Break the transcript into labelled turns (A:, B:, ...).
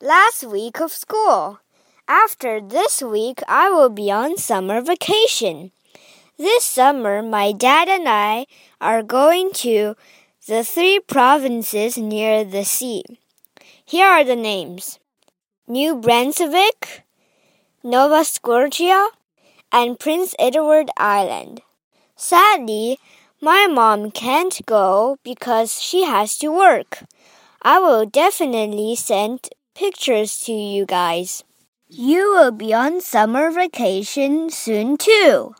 A: last week of school. After this week, I will be on summer vacation. This summer, my dad and I are going to the three provinces near the sea. Here are the names New Brunswick, Nova Scotia, and Prince Edward Island. Sadly, my mom can't go because she has to work. I will definitely send pictures to you guys. You will be on summer vacation soon too.